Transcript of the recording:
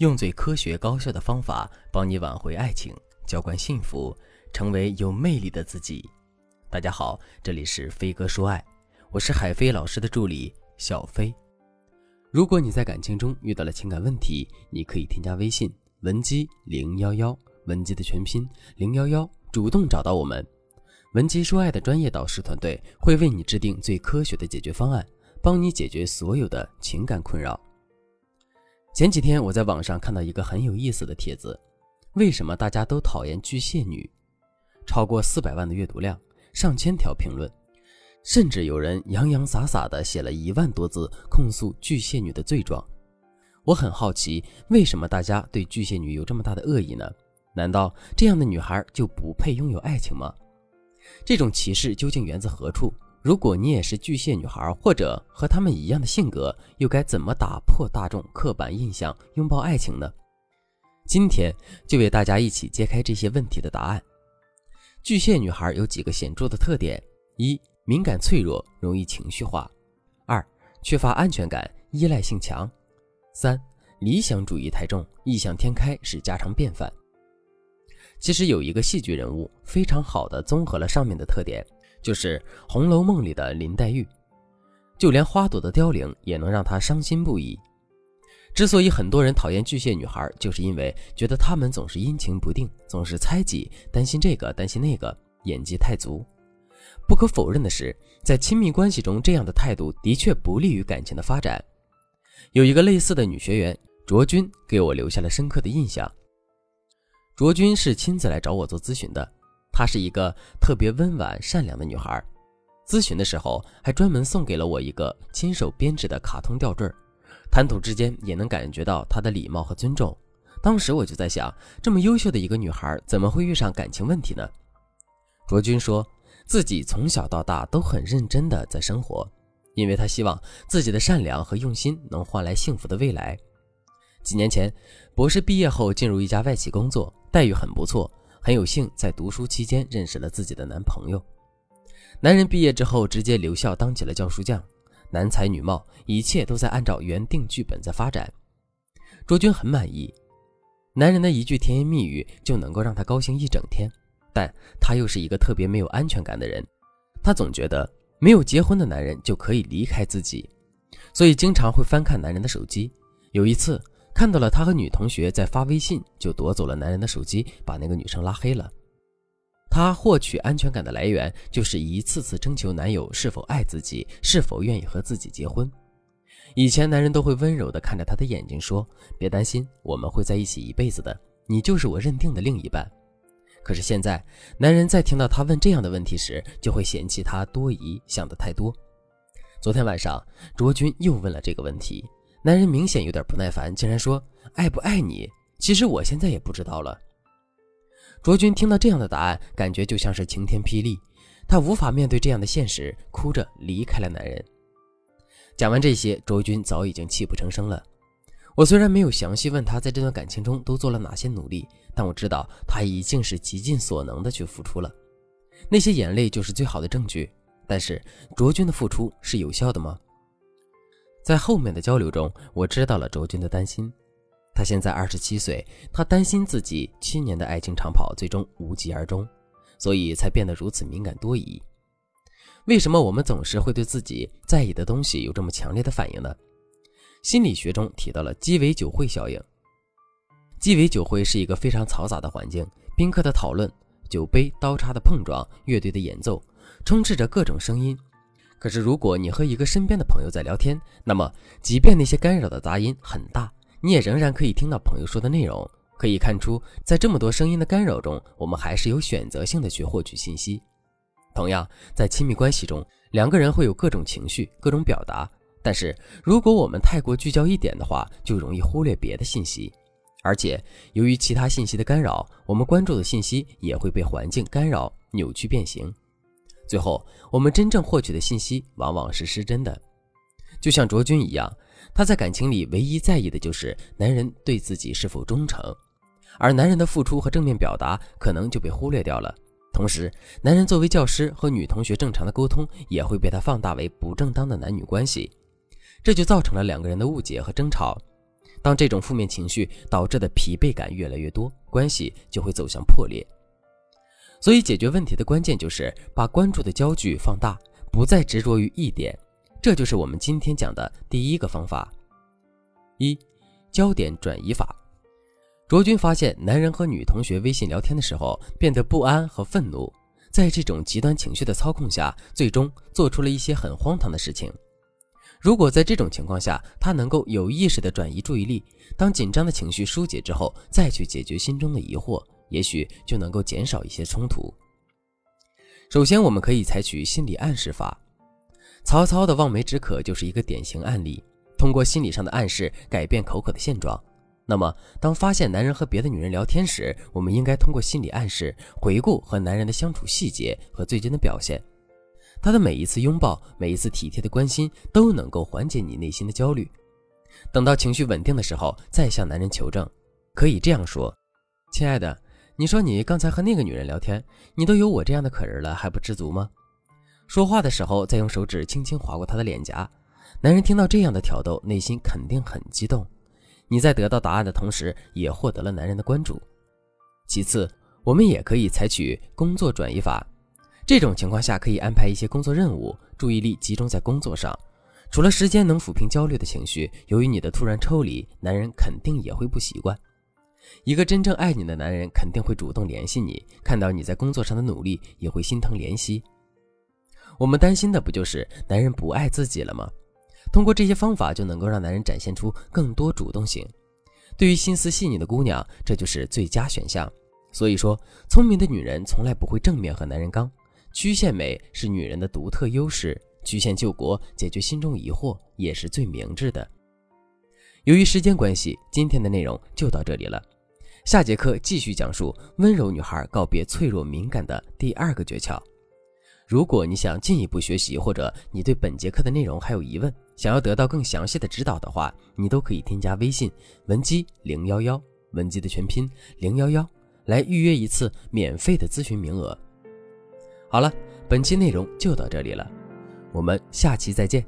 用最科学高效的方法帮你挽回爱情，浇灌幸福，成为有魅力的自己。大家好，这里是飞哥说爱，我是海飞老师的助理小飞。如果你在感情中遇到了情感问题，你可以添加微信文姬零幺幺，文姬的全拼零幺幺，主动找到我们。文姬说爱的专业导师团队会为你制定最科学的解决方案。帮你解决所有的情感困扰。前几天我在网上看到一个很有意思的帖子：为什么大家都讨厌巨蟹女？超过四百万的阅读量，上千条评论，甚至有人洋洋洒洒地写了一万多字控诉巨蟹女的罪状。我很好奇，为什么大家对巨蟹女有这么大的恶意呢？难道这样的女孩就不配拥有爱情吗？这种歧视究竟源自何处？如果你也是巨蟹女孩，或者和他们一样的性格，又该怎么打破大众刻板印象，拥抱爱情呢？今天就为大家一起揭开这些问题的答案。巨蟹女孩有几个显著的特点：一、敏感脆弱，容易情绪化；二、缺乏安全感，依赖性强；三、理想主义太重，异想天开是家常便饭。其实有一个戏剧人物，非常好的综合了上面的特点。就是《红楼梦》里的林黛玉，就连花朵的凋零也能让她伤心不已。之所以很多人讨厌巨蟹女孩，就是因为觉得她们总是阴晴不定，总是猜忌，担心这个担心那个，演技太足。不可否认的是，在亲密关系中，这样的态度的确不利于感情的发展。有一个类似的女学员卓君，给我留下了深刻的印象。卓君是亲自来找我做咨询的。她是一个特别温婉善良的女孩，咨询的时候还专门送给了我一个亲手编织的卡通吊坠，谈吐之间也能感觉到她的礼貌和尊重。当时我就在想，这么优秀的一个女孩，怎么会遇上感情问题呢？卓君说自己从小到大都很认真的在生活，因为她希望自己的善良和用心能换来幸福的未来。几年前，博士毕业后进入一家外企工作，待遇很不错。很有幸在读书期间认识了自己的男朋友，男人毕业之后直接留校当起了教书匠，男才女貌，一切都在按照原定剧本在发展。卓君很满意，男人的一句甜言蜜语就能够让她高兴一整天，但她又是一个特别没有安全感的人，她总觉得没有结婚的男人就可以离开自己，所以经常会翻看男人的手机。有一次。看到了他和女同学在发微信，就夺走了男人的手机，把那个女生拉黑了。他获取安全感的来源就是一次次征求男友是否爱自己，是否愿意和自己结婚。以前男人都会温柔地看着她的眼睛说：“别担心，我们会在一起一辈子的，你就是我认定的另一半。”可是现在，男人在听到他问这样的问题时，就会嫌弃他多疑，想得太多。昨天晚上，卓君又问了这个问题。男人明显有点不耐烦，竟然说：“爱不爱你？其实我现在也不知道了。”卓君听到这样的答案，感觉就像是晴天霹雳，她无法面对这样的现实，哭着离开了男人。讲完这些，卓君早已经泣不成声了。我虽然没有详细问他在这段感情中都做了哪些努力，但我知道他已经是极尽所能的去付出了。那些眼泪就是最好的证据。但是卓君的付出是有效的吗？在后面的交流中，我知道了卓君的担心。他现在二十七岁，他担心自己七年的爱情长跑最终无疾而终，所以才变得如此敏感多疑。为什么我们总是会对自己在意的东西有这么强烈的反应呢？心理学中提到了鸡尾酒会效应。鸡尾酒会是一个非常嘈杂的环境，宾客的讨论、酒杯、刀叉的碰撞、乐队的演奏，充斥着各种声音。可是，如果你和一个身边的朋友在聊天，那么即便那些干扰的杂音很大，你也仍然可以听到朋友说的内容。可以看出，在这么多声音的干扰中，我们还是有选择性的去获取信息。同样，在亲密关系中，两个人会有各种情绪、各种表达，但是如果我们太过聚焦一点的话，就容易忽略别的信息。而且，由于其他信息的干扰，我们关注的信息也会被环境干扰、扭曲变形。最后，我们真正获取的信息往往是失真的，就像卓君一样，她在感情里唯一在意的就是男人对自己是否忠诚，而男人的付出和正面表达可能就被忽略掉了。同时，男人作为教师和女同学正常的沟通也会被他放大为不正当的男女关系，这就造成了两个人的误解和争吵。当这种负面情绪导致的疲惫感越来越多，关系就会走向破裂。所以，解决问题的关键就是把关注的焦距放大，不再执着于一点。这就是我们今天讲的第一个方法：一、焦点转移法。卓君发现，男人和女同学微信聊天的时候变得不安和愤怒，在这种极端情绪的操控下，最终做出了一些很荒唐的事情。如果在这种情况下，他能够有意识地转移注意力，当紧张的情绪疏解之后，再去解决心中的疑惑。也许就能够减少一些冲突。首先，我们可以采取心理暗示法。曹操的望梅止渴就是一个典型案例。通过心理上的暗示改变口渴的现状。那么，当发现男人和别的女人聊天时，我们应该通过心理暗示回顾和男人的相处细节和最近的表现。他的每一次拥抱，每一次体贴的关心，都能够缓解你内心的焦虑。等到情绪稳定的时候，再向男人求证。可以这样说：“亲爱的。”你说你刚才和那个女人聊天，你都有我这样的可人了，还不知足吗？说话的时候再用手指轻轻划过她的脸颊。男人听到这样的挑逗，内心肯定很激动。你在得到答案的同时，也获得了男人的关注。其次，我们也可以采取工作转移法。这种情况下，可以安排一些工作任务，注意力集中在工作上。除了时间能抚平焦虑的情绪，由于你的突然抽离，男人肯定也会不习惯。一个真正爱你的男人肯定会主动联系你，看到你在工作上的努力也会心疼怜惜。我们担心的不就是男人不爱自己了吗？通过这些方法就能够让男人展现出更多主动性。对于心思细腻的姑娘，这就是最佳选项。所以说，聪明的女人从来不会正面和男人刚，曲线美是女人的独特优势，曲线救国，解决心中疑惑也是最明智的。由于时间关系，今天的内容就到这里了。下节课继续讲述温柔女孩告别脆弱敏感的第二个诀窍。如果你想进一步学习，或者你对本节课的内容还有疑问，想要得到更详细的指导的话，你都可以添加微信文姬零幺幺，文姬的全拼零幺幺，来预约一次免费的咨询名额。好了，本期内容就到这里了，我们下期再见。